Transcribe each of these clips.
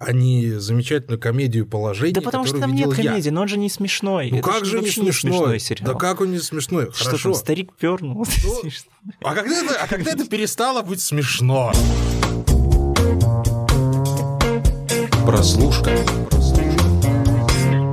а не замечательную комедию положений, Да потому что там нет комедии, но он же не смешной. Ну Это как же не смешной? смешной сериал. Да как он не смешной? Что Хорошо. там, старик пернул? Ну, А когда, это, а когда это перестало быть смешно? Прослушка.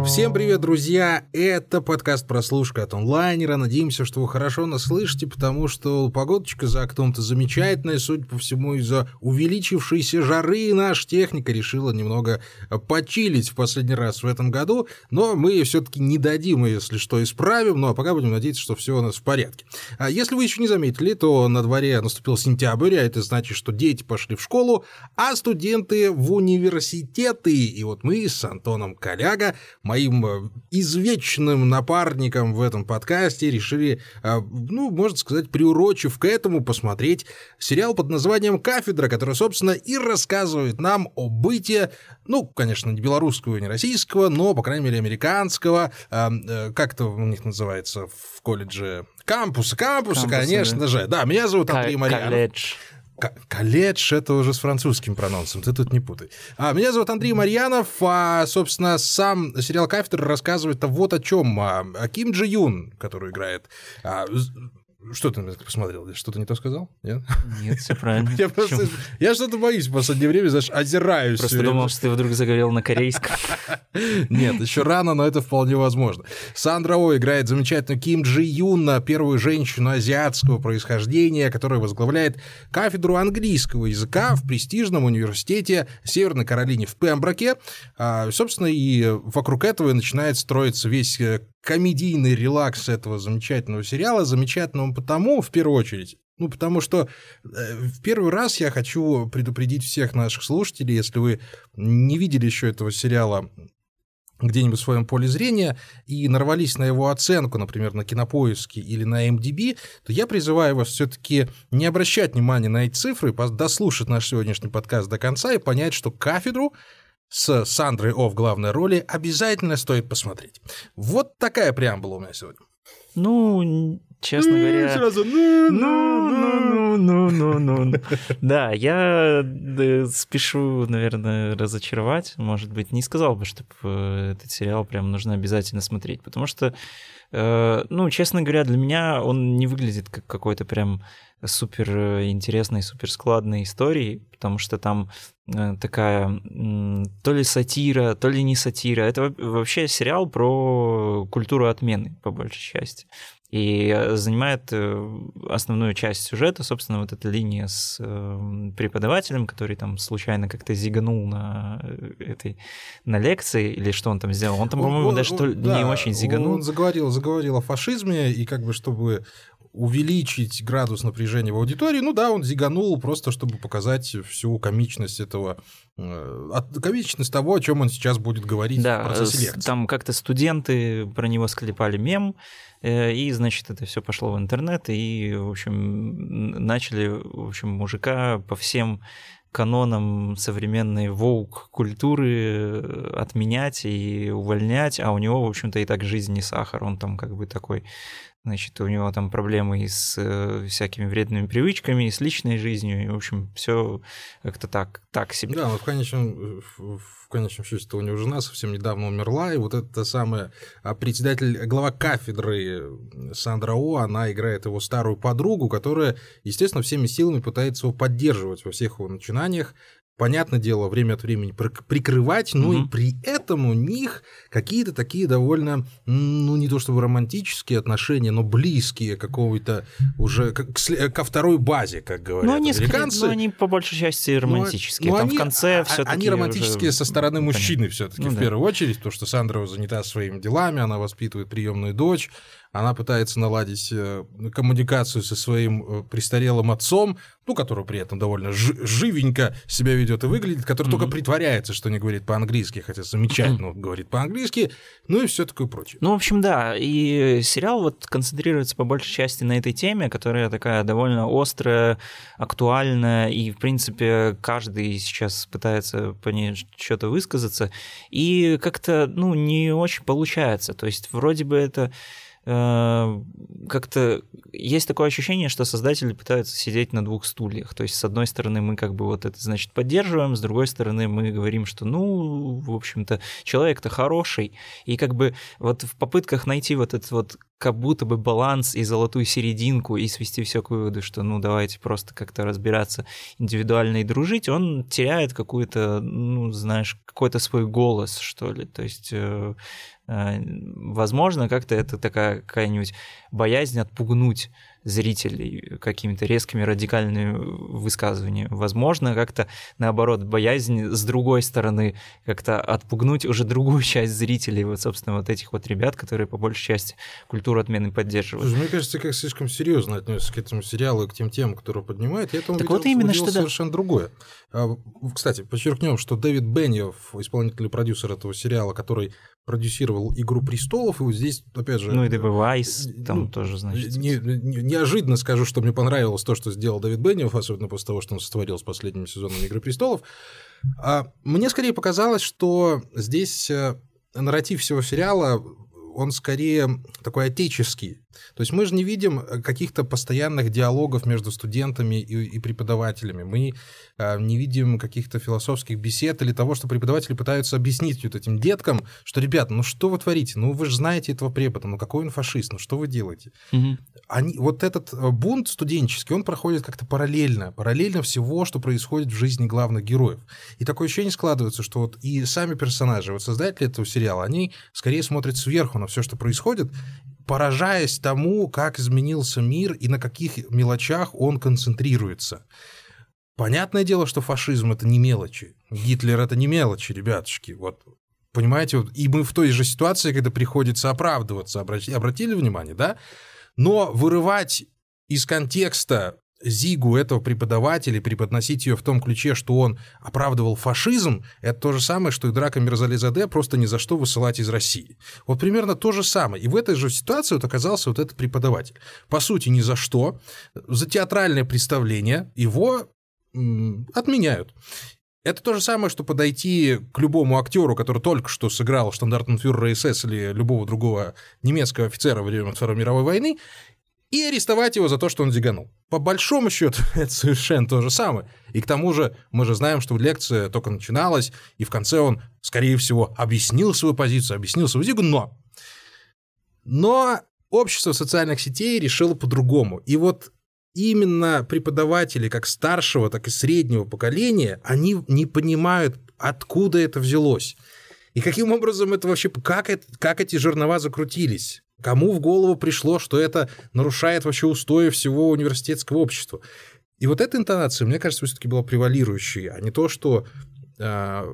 Всем привет, друзья! Это подкаст «Прослушка» от онлайнера. Надеемся, что вы хорошо нас слышите, потому что погодочка за окном-то замечательная. Судя по всему, из-за увеличившейся жары наша техника решила немного почилить в последний раз в этом году. Но мы все-таки не дадим, если что, исправим. Ну а пока будем надеяться, что все у нас в порядке. А если вы еще не заметили, то на дворе наступил сентябрь, а это значит, что дети пошли в школу, а студенты в университеты. И вот мы с Антоном Коляга, э, извечным напарником в этом подкасте, решили, э, ну, можно сказать, приурочив к этому, посмотреть сериал под названием «Кафедра», который, собственно, и рассказывает нам о быте, ну, конечно, не белорусского, не российского, но, по крайней мере, американского, э, как это у них называется в колледже, кампуса, кампуса, Кампуса, конечно да. же. Да, меня зовут Андрей Ка- Марьянов. Колледж. К- Колледж это уже с французским прононсом, ты тут не путай. А, меня зовут Андрей Марьянов, а, собственно, сам сериал «Кафедра» рассказывает вот о чем. А, о Ким Джи Юн, который играет... а, что ты на это посмотрел? Я что-то не то сказал? Нет? Нет, все правильно. Я просто... Я что-то боюсь в последнее время, знаешь, озираюсь. Просто думал, что ты вдруг заговорил на корейском. Нет, еще рано, но это вполне возможно. Сандра О играет замечательную Ким Джи Юна, первую женщину азиатского происхождения, которая возглавляет кафедру английского языка в престижном университете Северной Каролине в Пемброке. А, собственно, и вокруг этого и начинает строиться весь э, комедийный релакс этого замечательного сериала. Замечательно он потому, в первую очередь, ну, потому что э, в первый раз я хочу предупредить всех наших слушателей, если вы не видели еще этого сериала где-нибудь в своем поле зрения и нарвались на его оценку, например, на Кинопоиске или на MDB, то я призываю вас все-таки не обращать внимания на эти цифры, дослушать наш сегодняшний подкаст до конца и понять, что кафедру с Сандрой О в главной роли обязательно стоит посмотреть. Вот такая преамбула у меня сегодня. Ну, честно говоря... Сразу, ну, Ну, ну, ну, ну, ну, ну. Да, я э, спешу, наверное, разочаровать. Может быть, не сказал бы, что этот сериал прям нужно обязательно смотреть, потому что, э, ну, честно говоря, для меня он не выглядит как какой-то прям супер э, интересной, супер складной истории, потому что там э, такая то ли сатира, то ли не сатира. Это во- вообще сериал про культуру отмены, по большей части. И э, занимает э, основную часть сюжета, собственно, вот эта линия с э, преподавателем, который там случайно как-то зиганул на э, этой на лекции, или что он там сделал. Он там, по-моему, даже он- ли да, не очень зиганул. Он заговорил, заговорил о фашизме, и как бы чтобы увеличить градус напряжения в аудитории, ну да, он зиганул просто, чтобы показать всю комичность этого, э, комичность того, о чем он сейчас будет говорить в Да, процессе с- лекции. там как-то студенты про него склепали мем, э, и, значит, это все пошло в интернет, и, в общем, начали, в общем, мужика по всем канонам современной воук-культуры отменять и увольнять, а у него, в общем-то, и так жизнь не сахар, он там как бы такой, значит, у него там проблемы и с э, всякими вредными привычками, и с личной жизнью, и, в общем, все как-то так, так себе. Да, вот в конечном, в конечном счете у него жена совсем недавно умерла, и вот эта самая председатель, глава кафедры Сандра О, она играет его старую подругу, которая, естественно, всеми силами пытается его поддерживать во всех его начинаниях. Понятное дело, время от времени прик- прикрывать, но и Мгм. при этом у них какие-то такие довольно, ну не то чтобы романтические отношения, но близкие какого-то уже к- ко второй базе, как говорят Ну, они, скорее- американцы. ну, они по большей части романтические. Ну, Там они- в конце а- все-таки. Они романтические со стороны мужчины все-таки Ну в да. первую очередь, потому что Сандра занята своими делами, она воспитывает приемную дочь, она пытается наладить э, коммуникацию со своим э, престарелым отцом, ну, который при этом довольно жи- живенько себя ведет и выглядит, который только Мгм. притворяется, что не говорит по-английски, хотя замечательно говорит по-английски, ну и все такое прочее. Ну, в общем, да. И сериал вот концентрируется по большей части на этой теме, которая такая довольно острая, актуальная, и, в принципе, каждый сейчас пытается по ней что-то высказаться, и как-то, ну, не очень получается. То есть, вроде бы это как-то есть такое ощущение, что создатели пытаются сидеть на двух стульях. То есть, с одной стороны, мы как бы вот это, значит, поддерживаем, с другой стороны, мы говорим, что, ну, в общем-то, человек-то хороший. И как бы вот в попытках найти вот этот вот как будто бы баланс и золотую серединку и свести все к выводу, что ну давайте просто как-то разбираться индивидуально и дружить, он теряет какую-то, ну знаешь, какой-то свой голос, что ли. То есть э, э, возможно, как-то это такая какая-нибудь боязнь отпугнуть зрителей какими-то резкими радикальными высказываниями. Возможно, как-то наоборот, боязнь с другой стороны как-то отпугнуть уже другую часть зрителей, вот, собственно, вот этих вот ребят, которые по большей части культуру отмены поддерживают. Слушай, мне кажется, как слишком серьезно отнесся к этому сериалу и к тем темам, которые поднимает. Я этому так вот именно что совершенно да. другое. А, кстати, подчеркнем, что Дэвид Бенниов, исполнительный продюсер этого сериала, который продюсировал «Игру престолов», и вот здесь, опять же... Ну и Дэвид Вайс там ну, тоже, значит. Не, не, неожиданно скажу, что мне понравилось то, что сделал Дэвид Бенниов, особенно после того, что он сотворил с последним сезоном «Игры престолов». А мне скорее показалось, что здесь э, нарратив всего сериала он скорее такой отеческий. То есть мы же не видим э, каких-то постоянных диалогов между студентами и, и преподавателями. Мы э, не видим каких-то философских бесед или того, что преподаватели пытаются объяснить вот этим деткам, что, ребята, ну что вы творите? Ну вы же знаете этого препода, ну какой он фашист, ну что вы делаете? Угу. Они, вот этот э, бунт студенческий, он проходит как-то параллельно, параллельно всего, что происходит в жизни главных героев. И такое ощущение складывается, что вот и сами персонажи, вот создатели этого сериала, они скорее смотрят сверху на все, что происходит, поражаясь тому, как изменился мир и на каких мелочах он концентрируется. Понятное дело, что фашизм это не мелочи. Гитлер это не мелочи, ребятушки. Вот Понимаете, вот, и мы в той же ситуации, когда приходится оправдываться, обратили внимание, да? Но вырывать из контекста Зигу этого преподавателя, преподносить ее в том ключе, что он оправдывал фашизм, это то же самое, что и драка Мирзализаде просто ни за что высылать из России. Вот примерно то же самое. И в этой же ситуации вот оказался вот этот преподаватель. По сути, ни за что. За театральное представление его отменяют. Это то же самое, что подойти к любому актеру, который только что сыграл штандартенфюрера СС или любого другого немецкого офицера во время Второй мировой войны, и арестовать его за то, что он зиганул. По большому счету, это совершенно то же самое. И к тому же мы же знаем, что лекция только начиналась, и в конце он, скорее всего, объяснил свою позицию, объяснил свою зигу, но... Но общество социальных сетей решило по-другому. И вот именно преподаватели как старшего, так и среднего поколения, они не понимают, откуда это взялось. И каким образом это вообще, как, это, как эти жернова закрутились? Кому в голову пришло, что это нарушает вообще устои всего университетского общества? И вот эта интонация, мне кажется, все-таки была превалирующей, а не то, что а,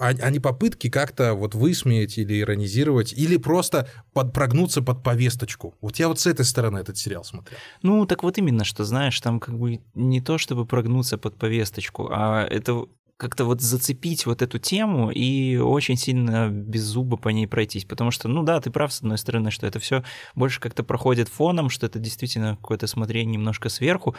а, а не попытки как-то вот высмеять или иронизировать, или просто под, прогнуться под повесточку. Вот я вот с этой стороны этот сериал смотрел. Ну, так вот именно, что, знаешь, там как бы не то, чтобы прогнуться под повесточку, а это как-то вот зацепить вот эту тему и очень сильно без зуба по ней пройтись. Потому что, ну да, ты прав, с одной стороны, что это все больше как-то проходит фоном, что это действительно какое-то смотрение немножко сверху,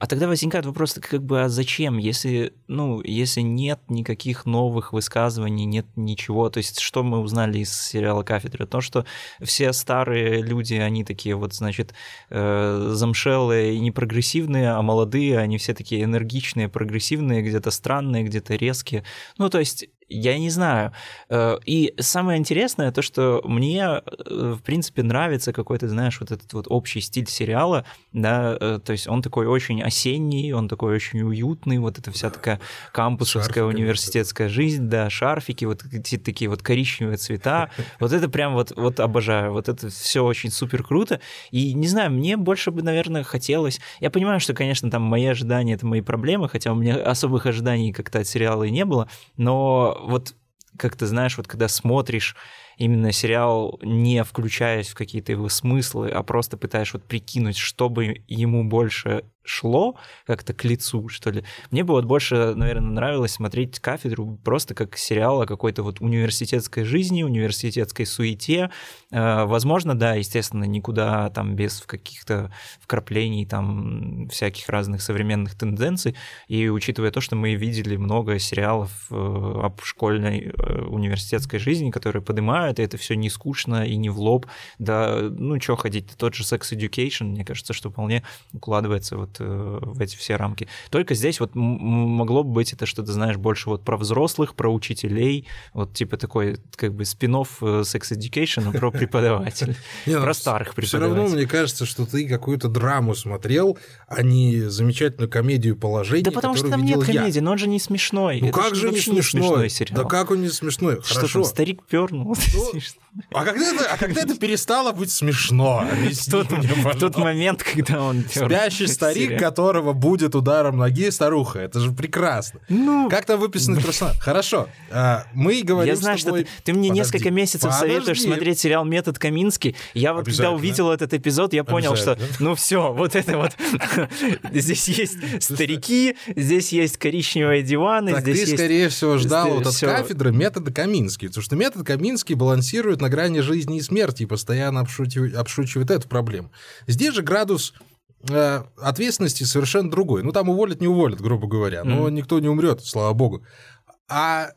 а тогда возникает вопрос, как бы, а зачем, если, ну, если нет никаких новых высказываний, нет ничего, то есть что мы узнали из сериала «Кафедра»? То, что все старые люди, они такие вот, значит, э, замшелые и непрогрессивные, а молодые, они все такие энергичные, прогрессивные, где-то странные, где-то резкие. Ну, то есть я не знаю. Э, и самое интересное то, что мне, э, в принципе, нравится какой-то, знаешь, вот этот вот общий стиль сериала, да, э, то есть он такой очень осенний, он такой очень уютный, вот эта вся такая кампусовская Шарфиками, университетская жизнь, да, шарфики, вот эти такие вот коричневые цвета, вот это прям вот, вот обожаю, вот это все очень супер круто, и не знаю, мне больше бы, наверное, хотелось, я понимаю, что, конечно, там мои ожидания — это мои проблемы, хотя у меня особых ожиданий как-то от сериала и не было, но вот как ты знаешь, вот когда смотришь именно сериал, не включаясь в какие-то его смыслы, а просто пытаешь вот прикинуть, что бы ему больше шло как-то к лицу, что ли. Мне бы вот больше, наверное, нравилось смотреть «Кафедру» просто как сериал о какой-то вот университетской жизни, университетской суете. Э, возможно, да, естественно, никуда там без каких-то вкраплений там всяких разных современных тенденций. И учитывая то, что мы видели много сериалов э, об школьной э, университетской жизни, которые поднимают, и это все не скучно и не в лоб. Да, ну что ходить, тот же Sex Education, мне кажется, что вполне укладывается вот э, в эти все рамки. Только здесь вот могло бы быть это что-то, знаешь, больше вот про взрослых, про учителей, вот типа такой как бы спин-офф Sex Education про преподавателей, ну, про старых преподавателей. Все равно мне кажется, что ты какую-то драму смотрел, а не замечательную комедию положения, Да потому что там нет комедии, но он же не смешной. Ну как же не смешной? Да как он не смешной? Что там, старик пернул? Ну, а когда это, а когда это перестало быть смешно? Тот, мне, в тот момент, когда он... Спящий старик, которого будет ударом ноги старуха. Это же прекрасно. Ну, как там выписаны персонаж? Хорошо. А, мы говорим Я знаю, что ты, ты мне Подожди. несколько месяцев Подожди. советуешь смотреть сериал «Метод Каминский». Я вот когда увидел этот эпизод, я понял, что ну все, вот это вот... Здесь есть старики, здесь есть коричневые диваны, здесь ты, есть... скорее всего, ждал вот от кафедры метода Каминский. Потому что метод Каминский балансирует на грани жизни и смерти и постоянно обшучивает, обшучивает эту проблему. Здесь же градус э, ответственности совершенно другой. Ну, там уволят, не уволят, грубо говоря, но mm-hmm. никто не умрет, слава богу. А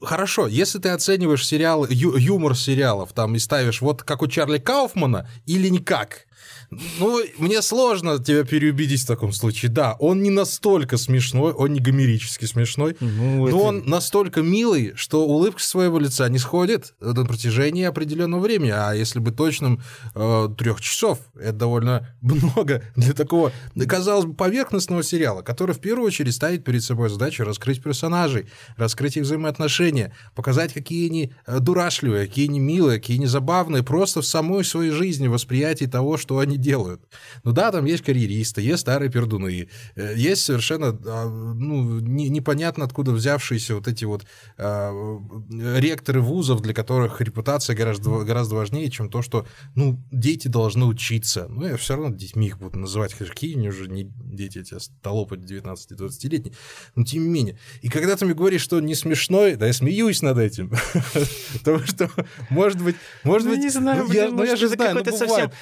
хорошо, если ты оцениваешь сериал, ю, юмор сериалов там и ставишь вот как у Чарли Кауфмана или никак, ну, мне сложно тебя переубедить в таком случае. Да, он не настолько смешной, он не гомерически смешной, ну, но это... он настолько милый, что улыбка своего лица не сходит на протяжении определенного времени. А если бы точным э, трех часов, это довольно много для такого, казалось бы, поверхностного сериала, который в первую очередь ставит перед собой задачу раскрыть персонажей, раскрыть их взаимоотношения, показать, какие они э, дурашливые, какие они милые, какие они забавные, просто в самой своей жизни восприятии того, что они делают. Ну да, там есть карьеристы, есть старые пердуны, э, есть совершенно а, ну, не, непонятно откуда взявшиеся вот эти вот а, ректоры вузов, для которых репутация гораздо, гораздо важнее, чем то, что ну, дети должны учиться. Ну, я все равно детьми их буду называть, какие они уже не дети, эти столопы 19-20-летние, но тем не менее. И когда ты мне говоришь, что не смешной, да я смеюсь над этим. Потому что, может быть, может ну, быть, не знаю, ну, я, ну, я же знаю, ну, бывает.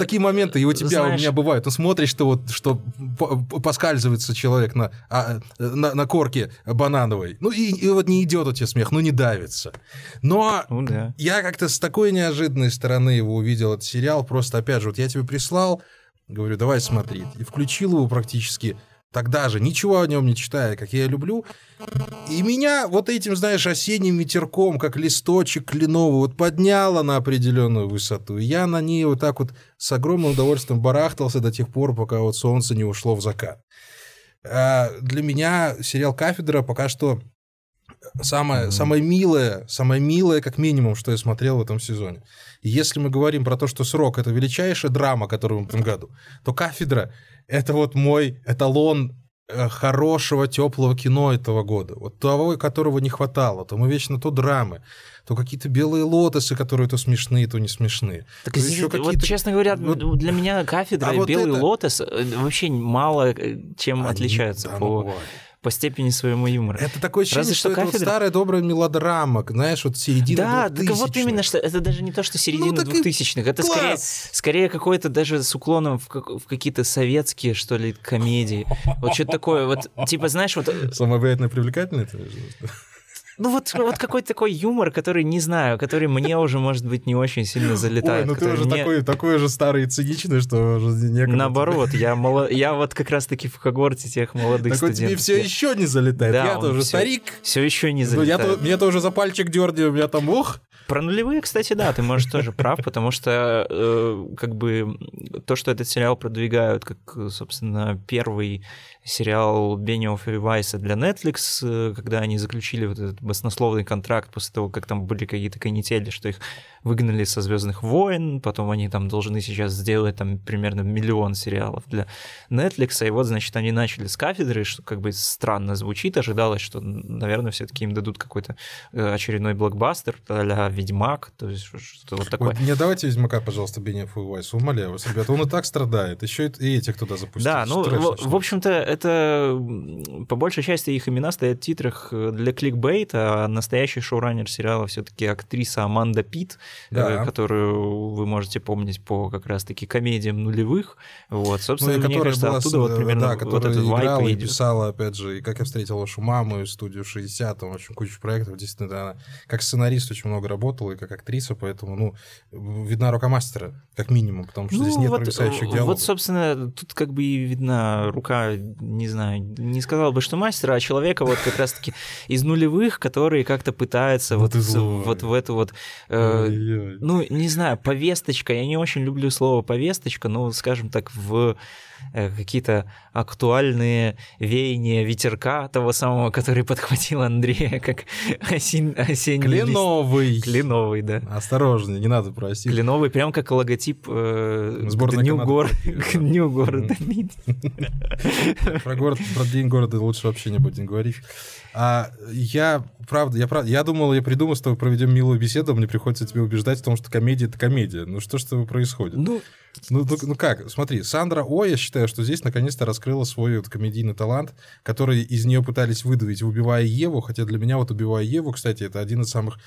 Такие моменты и у тебя, Знаешь... у меня бывают. Ну, смотришь ты вот, что поскальзывается человек на, а, на, на корке банановой. Ну, и, и вот не идет у тебя смех, ну, не давится. Но ну, да. я как-то с такой неожиданной стороны его увидел, этот сериал. Просто, опять же, вот я тебе прислал, говорю, давай смотреть. И включил его практически тогда же, ничего о нем не читая, как я люблю. И меня вот этим, знаешь, осенним ветерком, как листочек кленовый, вот подняло на определенную высоту. И я на ней вот так вот с огромным удовольствием барахтался до тех пор, пока вот солнце не ушло в закат. А для меня сериал «Кафедра» пока что самое, mm-hmm. самое милое, самое милое, как минимум, что я смотрел в этом сезоне. И если мы говорим про то, что «Срок» — это величайшая драма, которую мы в этом году, то «Кафедра» — это вот мой эталон Э, хорошего, теплого кино этого года, вот того, которого не хватало, то мы вечно то драмы, то какие-то белые лотосы, которые то смешные, то не смешные. Так то здесь, вот, честно говоря, вот, для меня кафедра а и вот белый это... лотос э, вообще мало э, чем Они, отличаются да, по... Ну, по степени своего юмора. Это такое ощущение, Разве что, что кафедра... это вот старая добрая мелодрама, знаешь, вот середина Да, так вот именно, что это даже не то, что середина ну, 2000-х, это скорее, скорее какое-то даже с уклоном в, в какие-то советские, что ли, комедии. Вот что-то такое, вот, типа, знаешь, вот... Самое приятное привлекательное? Ну вот, вот какой-то такой юмор, который, не знаю, который мне уже, может быть, не очень сильно залетает. Ой, ну ты уже мне... такой, такой же старый и циничный, что уже некогда... Наоборот, я, мало... я вот как раз-таки в когорте тех молодых так студентов. тебе все еще не залетает. Да, я тоже старик. Все еще не залетает. Ну, я, мне тоже за пальчик дерни, у меня там, ух, про нулевые, кстати, да, ты можешь тоже прав, потому что э, как бы то, что этот сериал продвигают как, собственно, первый сериал Бениоф и Вайса для Netflix, э, когда они заключили вот этот баснословный контракт после того, как там были какие-то канители, что их выгнали со Звездных войн, потом они там должны сейчас сделать там примерно миллион сериалов для Netflix, и вот, значит, они начали с кафедры, что как бы странно звучит, ожидалось, что, наверное, все-таки им дадут какой-то э, очередной блокбастер а Ведьмак, то есть что-то вот такое. не давайте Ведьмака, пожалуйста, Бенеф и Вайс, умоляю вас, ребята, он и так страдает, еще и этих туда запустить. Да, ну, в, в общем-то, это по большей части их имена стоят в титрах э, для кликбейта, а настоящий шоураннер сериала все-таки актриса Аманда Пит, э, да. которую вы можете помнить по как раз-таки комедиям нулевых. Вот, собственно, ну, мне кажется, была, оттуда вот примерно да, вот этот играла и писала, опять же, и «Как я встретил вашу маму», и «Студию 60», там очень кучу проектов. Действительно, она как сценарист очень много работала, и как актриса, поэтому, ну, видна рука мастера, как минимум, потому что ну, здесь нет вот, провисающих диалогов. Вот, собственно, тут как бы и видна рука, не знаю, не сказал бы, что мастера, а человека вот как раз-таки из нулевых, который как-то пытается вот, вот в эту вот, э, ну, не знаю, повесточка, я не очень люблю слово повесточка, но, скажем так, в Э, какие-то актуальные веяния ветерка того самого, который подхватил Андрея, как осень, осенний Кленовый. Лист. Кленовый, да. Осторожнее, не надо просить. Кленовый, прям как логотип э, к дню, гор... к дню города Про, город, про день города лучше вообще не будем говорить. А я, правда, я, правда, я думал, я придумал, что мы проведем милую беседу, мне приходится тебе убеждать в том, что комедия — это комедия. Ну что ж с происходит? Ну, ну, ну, ну как, смотри, Сандра О, я считаю, что здесь наконец-то раскрыла свой вот комедийный талант, который из нее пытались выдавить, убивая Еву, хотя для меня вот убивая Еву, кстати, это один из самых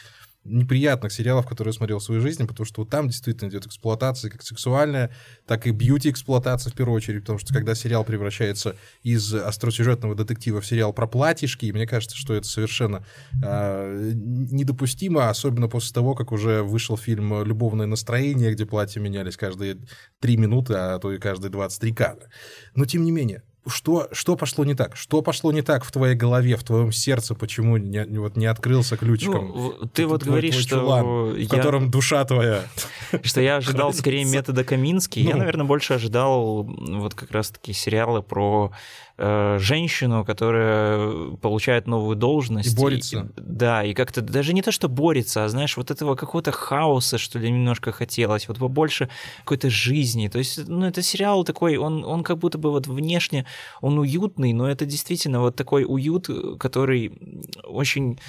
неприятных сериалов, которые я смотрел в своей жизни, потому что вот там действительно идет эксплуатация как сексуальная, так и бьюти-эксплуатация в первую очередь, потому что когда сериал превращается из остросюжетного детектива в сериал про платьишки, мне кажется, что это совершенно э, недопустимо, особенно после того, как уже вышел фильм «Любовное настроение», где платья менялись каждые три минуты, а то и каждые 23 кадра. Но тем не менее, что, что пошло не так? Что пошло не так в твоей голове, в твоем сердце? Почему не, вот не открылся ключиком? Ну, ты вот твой, говоришь, твой что чулан, я... в котором душа твоя. Что я ожидал скорее метода Каминский. Я, ну. наверное, больше ожидал вот как раз-таки сериалы про Э, женщину, которая получает новую должность. И борется. И, да, и как-то даже не то, что борется, а знаешь, вот этого какого-то хаоса, что ли, немножко хотелось, вот побольше какой-то жизни. То есть, ну, это сериал такой, он, он как будто бы вот внешне, он уютный, но это действительно вот такой уют, который очень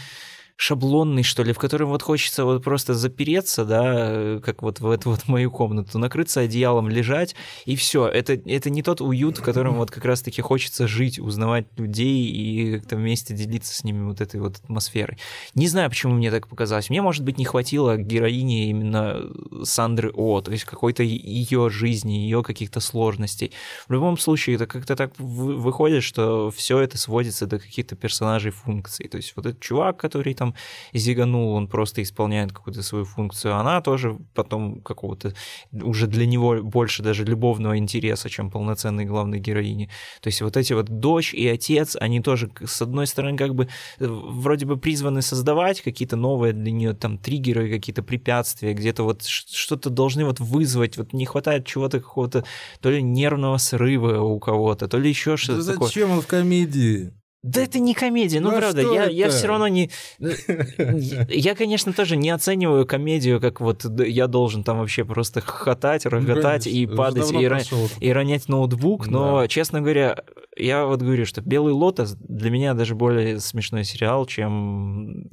шаблонный, что ли, в котором вот хочется вот просто запереться, да, как вот в эту вот мою комнату, накрыться одеялом, лежать, и все. Это, это не тот уют, в котором вот как раз-таки хочется жить, узнавать людей и как-то вместе делиться с ними вот этой вот атмосферой. Не знаю, почему мне так показалось. Мне, может быть, не хватило героини именно Сандры О, то есть какой-то ее жизни, ее каких-то сложностей. В любом случае, это как-то так выходит, что все это сводится до каких-то персонажей функций. То есть вот этот чувак, который там там зиганул, он просто исполняет какую-то свою функцию. Она тоже потом какого-то уже для него больше даже любовного интереса, чем полноценной главной героини. То есть вот эти вот дочь и отец, они тоже, с одной стороны, как бы э, вроде бы призваны создавать какие-то новые для нее там триггеры, какие-то препятствия, где-то вот что-то должны вот вызвать, вот не хватает чего-то какого-то то ли нервного срыва у кого-то, то ли еще что-то да такое. Зачем он в комедии? Да это не комедия, ну, ну правда, я, я все равно не... Я, конечно, тоже не оцениваю комедию, как вот я должен там вообще просто хохотать, роготать и падать, и, и ронять ноутбук, но, да. честно говоря, я вот говорю, что «Белый лотос» для меня даже более смешной сериал, чем,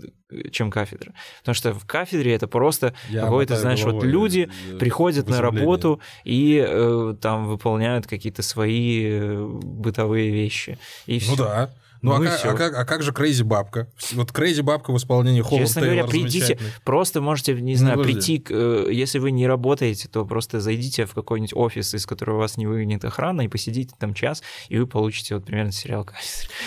чем «Кафедра». Потому что в «Кафедре» это просто какой-то, знаешь, вот люди приходят на работу и э, там выполняют какие-то свои э, бытовые вещи. И ну все. да. Ну, ну а, как, а, как, а как же crazy бабка? Вот crazy бабка в исполнении Холланд Честно говоря, придите, просто можете, не знаю, ну, прийти, э, если вы не работаете, то просто зайдите в какой-нибудь офис, из которого вас не выгонит охрана, и посидите там час, и вы получите вот примерно сериал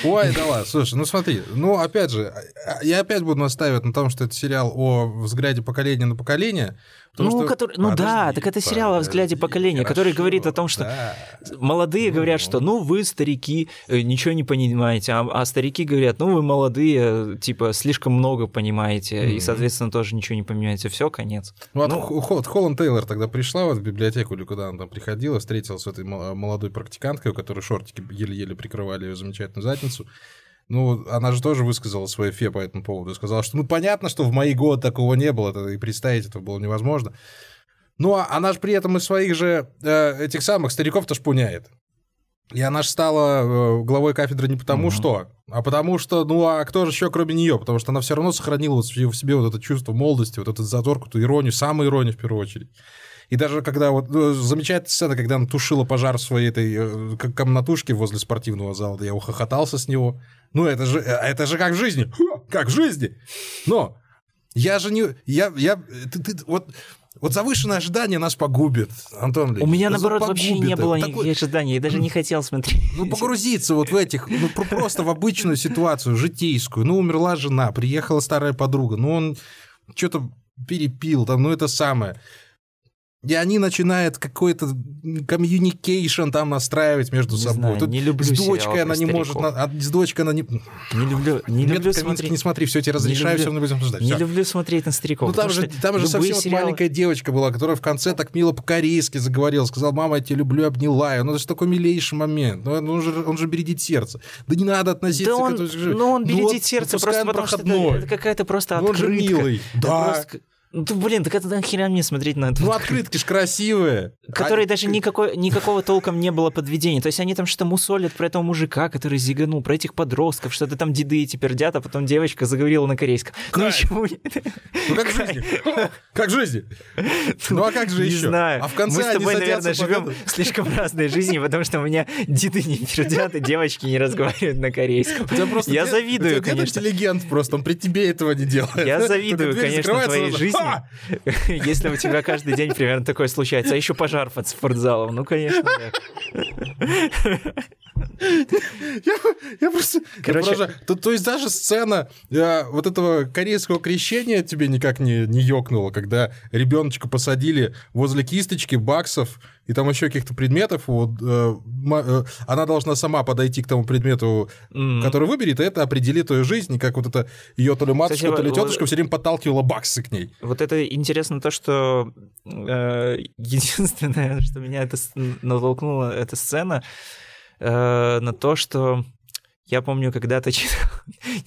Ой, да ладно, слушай, ну смотри, ну опять же, а, я опять буду настаивать на том, что это сериал о взгляде поколения на поколение, Потому ну, что... который, ну подожди, да, так это сериал о взгляде поколения, хорошо, который говорит о том, что да. молодые ну, говорят, что ну вы старики э, ничего не понимаете, а, а старики говорят, ну вы молодые, типа слишком много понимаете mm-hmm. и соответственно тоже ничего не понимаете, все конец. Ну, ну вот Холланд Тейлор тогда пришла вот в библиотеку или куда она там приходила, встретилась с этой молодой практиканткой, у которой шортики еле еле прикрывали ее замечательную задницу. Ну, она же тоже высказала свое фе по этому поводу. Сказала, что ну понятно, что в мои годы такого не было, это и представить это было невозможно. Ну, а она же при этом из своих же э, этих самых стариков-то шпуняет. И она же стала э, главой кафедры не потому угу. что, а потому что, ну, а кто же еще кроме нее? Потому что она все равно сохранила вот в себе вот это чувство молодости, вот эту заторку, эту иронию, самую иронию в первую очередь. И даже когда вот ну, замечательная сцена, когда она тушила пожар в своей этой э, комнатушке возле спортивного зала, я ухохотался с него. Ну, это же, э, это же как в жизни. Как в жизни. Но я же не... Я, я, ты, ты, вот вот завышенное ожидание нас погубит, Антон Ильич. У меня, наоборот, погубит. вообще не было никаких Такой... ожиданий, я даже не хотел смотреть. Ну, погрузиться вот в этих, ну, просто в обычную ситуацию, житейскую. Ну, умерла жена, приехала старая подруга, ну, он что-то перепил, там, ну, это самое. И они начинают какой-то communication там настраивать между не собой. Знаю, Тут не люблю с дочкой она не может, а с дочкой она не... Не люблю, не люблю смотреть... Не смотри, все, тебе разрешаю, все равно будем обсуждать. Не люблю смотреть на стариков. Ну там же, там же совсем сериалы... вот маленькая девочка была, которая в конце так мило по-корейски заговорила, сказала, мама, я тебя люблю, обняла ее. Ну это же такой милейший момент. Ну он же, он же бередит сердце. Да не надо относиться да он, к этому. Ну он бередит ну, сердце просто потому, что это, это какая-то просто открытка. Ну, он же милый. Да. Просто ну, блин, так это нахера мне смотреть на это? Ну, открытки ж красивые. Которые а... даже никакой, никакого толком не было подведения. То есть они там что-то мусолят про этого мужика, который зиганул, про этих подростков, что-то там деды эти пердят, а потом девочка заговорила на корейском. Ну, почему? Ну, как в жизни. Как в жизни. Ну, а как же еще? Не знаю. А в конце Мы с тобой, наверное, живем слишком разные жизни, потому что у меня деды не пердят, и девочки не разговаривают на корейском. Я завидую, конечно. интеллигент просто, он при тебе этого не делает. Я завидую, конечно, твоей жизни. Если у тебя каждый день примерно такое случается. А еще пожар под спортзалом. Ну, конечно, Я, я просто... Короче... Я то, то есть даже сцена э, вот этого корейского крещения тебе никак не, не ёкнула, когда ребеночка посадили возле кисточки баксов и там еще каких-то предметов. Вот, э, э, она должна сама подойти к тому предмету, mm-hmm. который выберет, и это определит ее жизнь, и как вот это ее то ли матушка, Кстати, то ли тетушка вот, все время подталкивала баксы к ней. Вот это интересно то, что э, единственное, что меня это натолкнуло, эта сцена, э, на то, что я помню, когда-то читал...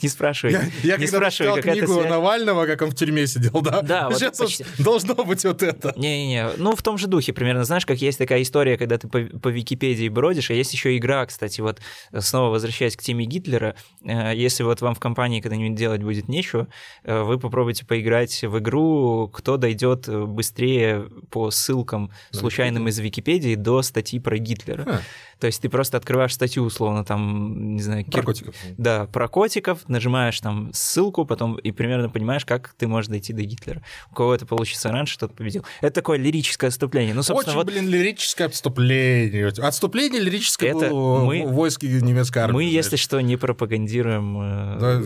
не спрашивай. Я, я не когда спрашивай, читал книгу связь... Навального, как он в тюрьме сидел, да? Да. Вот Сейчас почти... должно быть вот это. Не-не-не, ну в том же духе примерно. Знаешь, как есть такая история, когда ты по, по Википедии бродишь, а есть еще игра, кстати, вот снова возвращаясь к теме Гитлера, э, если вот вам в компании когда-нибудь делать будет нечего, э, вы попробуйте поиграть в игру, кто дойдет быстрее по ссылкам случайным из Википедии до статьи про Гитлера. Ха. То есть ты просто открываешь статью, условно, там, не знаю... Про котиков. Да, про котиков, нажимаешь там ссылку, потом и примерно понимаешь, как ты можешь дойти до Гитлера. У кого это получится раньше, тот победил. Это такое лирическое отступление. Ну, собственно, Очень, вот... блин, лирическое отступление. Отступление лирическое это было мы... войски немецкой армии. Мы, знаешь. если что, не пропагандируем э, да,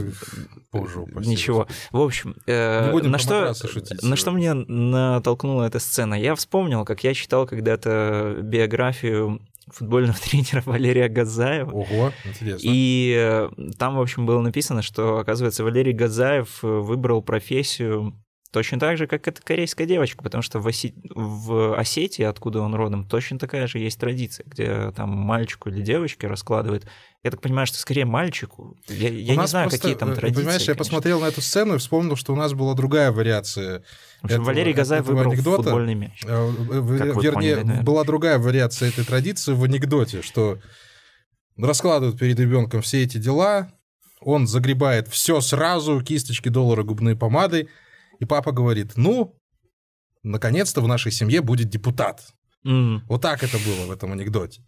боже, ничего. В общем, э, на, что, шутить, на что меня натолкнула эта сцена? Я вспомнил, как я читал когда-то биографию футбольного тренера Валерия Газаева. Ого, интересно. И э, там, в общем, было написано, что, оказывается, Валерий Газаев э, выбрал профессию точно так же, как эта корейская девочка, потому что в, Осе... в Осетии, откуда он родом, точно такая же есть традиция, где там мальчику или девочке раскладывают. Я так понимаю, что скорее мальчику. Я, я не знаю, просто, какие там традиции. Понимаешь, конечно. я посмотрел на эту сцену и вспомнил, что у нас была другая вариация в общем, этого, Валерий Газаев выбрал анекдота. футбольный мяч. Э, вернее, поняли, была другая вариация этой традиции в анекдоте, что раскладывают перед ребенком все эти дела, он загребает все сразу, кисточки, доллары, губные помады, и папа говорит, ну, наконец-то в нашей семье будет депутат. Mm. Вот так это было в этом анекдоте.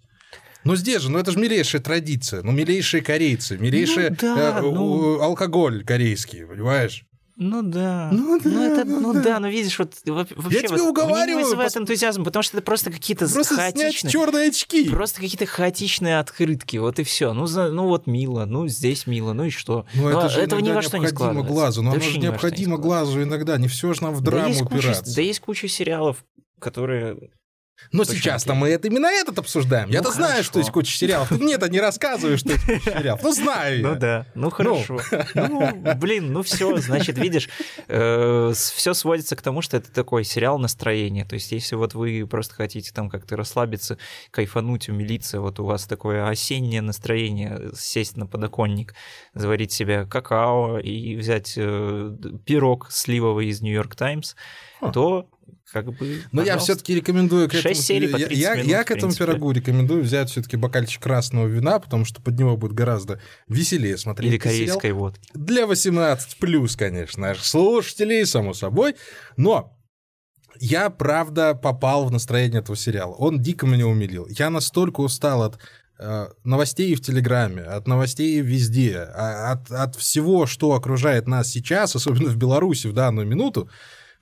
Ну здесь же, ну это же милейшая традиция, ну милейшие корейцы, милейший ну, да, э, ну... алкоголь корейский, понимаешь? Ну да. Ну да. Ну, это, ну да, ну видишь, вот вообще Я тебе вот, уговариваю. Мне вызывает пос... энтузиазм, потому что это просто какие-то просто хаотичные... черные очки. Просто какие-то хаотичные открытки, вот и все. Ну, за, ну вот мило, ну здесь мило, ну и что? Ну, это же этого ни во что не складывается. глазу, но да оно же необходимо глазу иногда, не все же нам в драму да есть упираться. Куча, да есть куча сериалов, которые Но сейчас-то мы это именно этот обсуждаем. Я-то Ну, знаю, хорошо. что есть куча сериалов. Ты мне-то не рассказываешь, что есть куча сериалов. Ну, знаю я. Ну да, ну хорошо. Ну, блин, ну все, значит, видишь, все сводится к тому, что это такой сериал настроения. То есть, если вот вы просто хотите там как-то расслабиться, кайфануть, умилиться, вот у вас такое осеннее настроение, сесть на подоконник, заварить себе какао и взять э, пирог сливовый из Нью-Йорк Таймс, то как бы... Но я все-таки рекомендую к этому... Шесть серий по я, 30 я- минут, я к этому пирогу рекомендую взять все-таки бокальчик красного вина, потому что под него будет гораздо веселее смотреть. Или этот сериал. корейской водки. Для 18 плюс, конечно, наших слушателей, само собой. Но я, правда, попал в настроение этого сериала. Он дико меня умилил. Я настолько устал от э, новостей в Телеграме, от новостей везде, а- от, от всего, что окружает нас сейчас, особенно в Беларуси в данную минуту,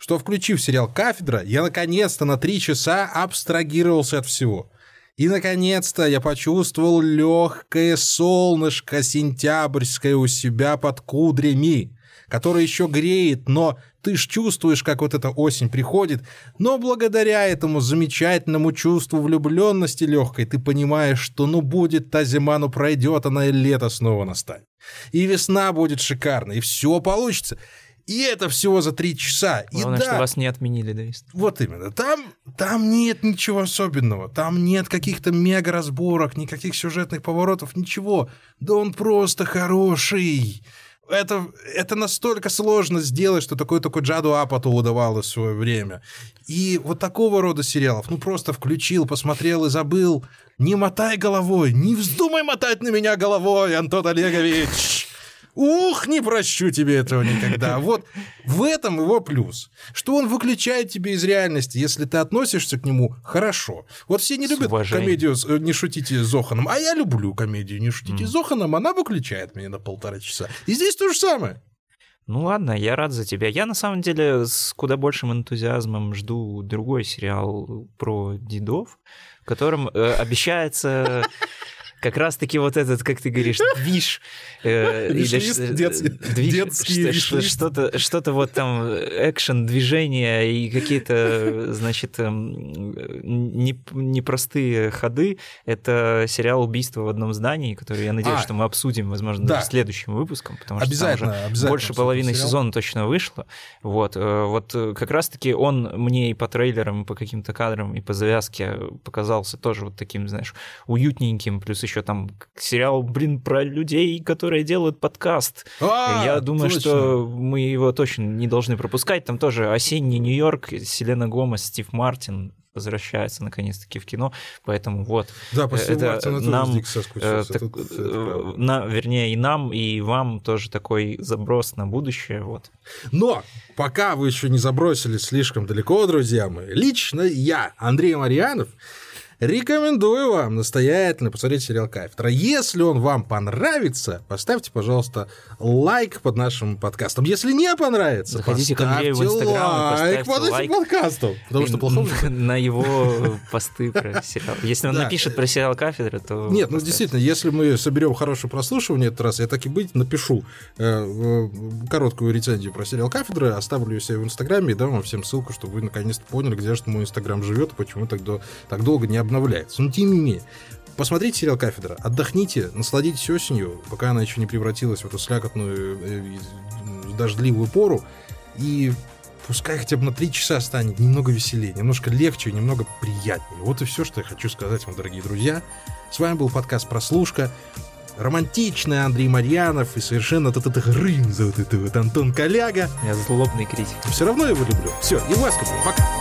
что, включив сериал «Кафедра», я наконец-то на три часа абстрагировался от всего. И, наконец-то, я почувствовал легкое солнышко сентябрьское у себя под кудрями, которое еще греет, но ты ж чувствуешь, как вот эта осень приходит, но благодаря этому замечательному чувству влюбленности легкой ты понимаешь, что ну будет та зима, ну пройдет она, и лето снова настанет. И весна будет шикарной, и все получится. И это всего за три часа. И Главное, да, что вас не отменили весны. вот именно. Там, там нет ничего особенного. Там нет каких-то мега-разборок, никаких сюжетных поворотов, ничего. Да он просто хороший. Это, это настолько сложно сделать, что такой такой Джаду Апату удавалось в свое время. И вот такого рода сериалов, ну просто включил, посмотрел и забыл. Не мотай головой, не вздумай мотать на меня головой, Антон Олегович. Ух, не прощу тебе этого никогда. Вот в этом его плюс. Что он выключает тебя из реальности, если ты относишься к нему хорошо. Вот все не любят комедию э, «Не шутите с Зоханом», а я люблю комедию «Не шутите с Зоханом», она выключает меня на полтора часа. И здесь то же самое. Ну ладно, я рад за тебя. Я на самом деле с куда большим энтузиазмом жду другой сериал про дедов, в котором э, обещается как раз-таки вот этот, как ты говоришь, движ. э, или виш-лист. Что-то, что-то вот там экшен, движения и какие-то, значит, эм, не- непростые ходы. Это сериал «Убийство в одном здании», который я надеюсь, А, что мы обсудим, возможно, да. даже следующим выпуском, потому что больше половины сезона точно вышло. Вот, э, вот э, как раз-таки он мне и по трейлерам, и по каким-то кадрам, и по завязке показался тоже вот таким, знаешь, уютненьким. Плюс еще там сериал, блин, про людей, которые делают подкаст. А, Я думаю, точно. что мы его точно не должны пропускать. Там тоже осенний Нью-Йорк, Селена Гомес, Стив Мартин возвращается наконец-таки в кино, поэтому вот. Да, после это Мартина нам, Э, так, Тут- э, на, вернее, и нам, и вам тоже такой заброс на будущее. Вот. Но пока вы еще не забросили слишком далеко, друзья мои, лично я, Андрей Марьянов, рекомендую вам настоятельно посмотреть сериал «Кафедра». Если он вам понравится, поставьте, пожалуйста, лайк под нашим подкастом. Если не понравится, Заходите к Андрею в Инстаграм лайк под этим лайк. подкастом. Потому что плохого на его посты про сериал. Если он напишет про сериал кафедры, то... Нет, ну действительно, если мы соберем хорошее прослушивание этот раз, я так и быть напишу э, короткую рецензию про сериал «Кафедра», оставлю ее себе в Инстаграме и дам вам всем ссылку, чтобы вы наконец-то поняли, где же мой Инстаграм живет и почему так, до- так долго не обновляется. Но тем не менее, посмотрите сериал «Кафедра», отдохните, насладитесь осенью, пока она еще не превратилась в эту слякотную э, дождливую пору, и пускай хотя бы на три часа станет немного веселее, немножко легче, немного приятнее. Вот и все, что я хочу сказать вам, дорогие друзья. С вами был подкаст «Прослушка». Романтичный Андрей Марьянов и совершенно тот этот рым за вот это вот Антон Коляга. Я злобный критик. Все равно его люблю. Все, и вас люблю. Пока.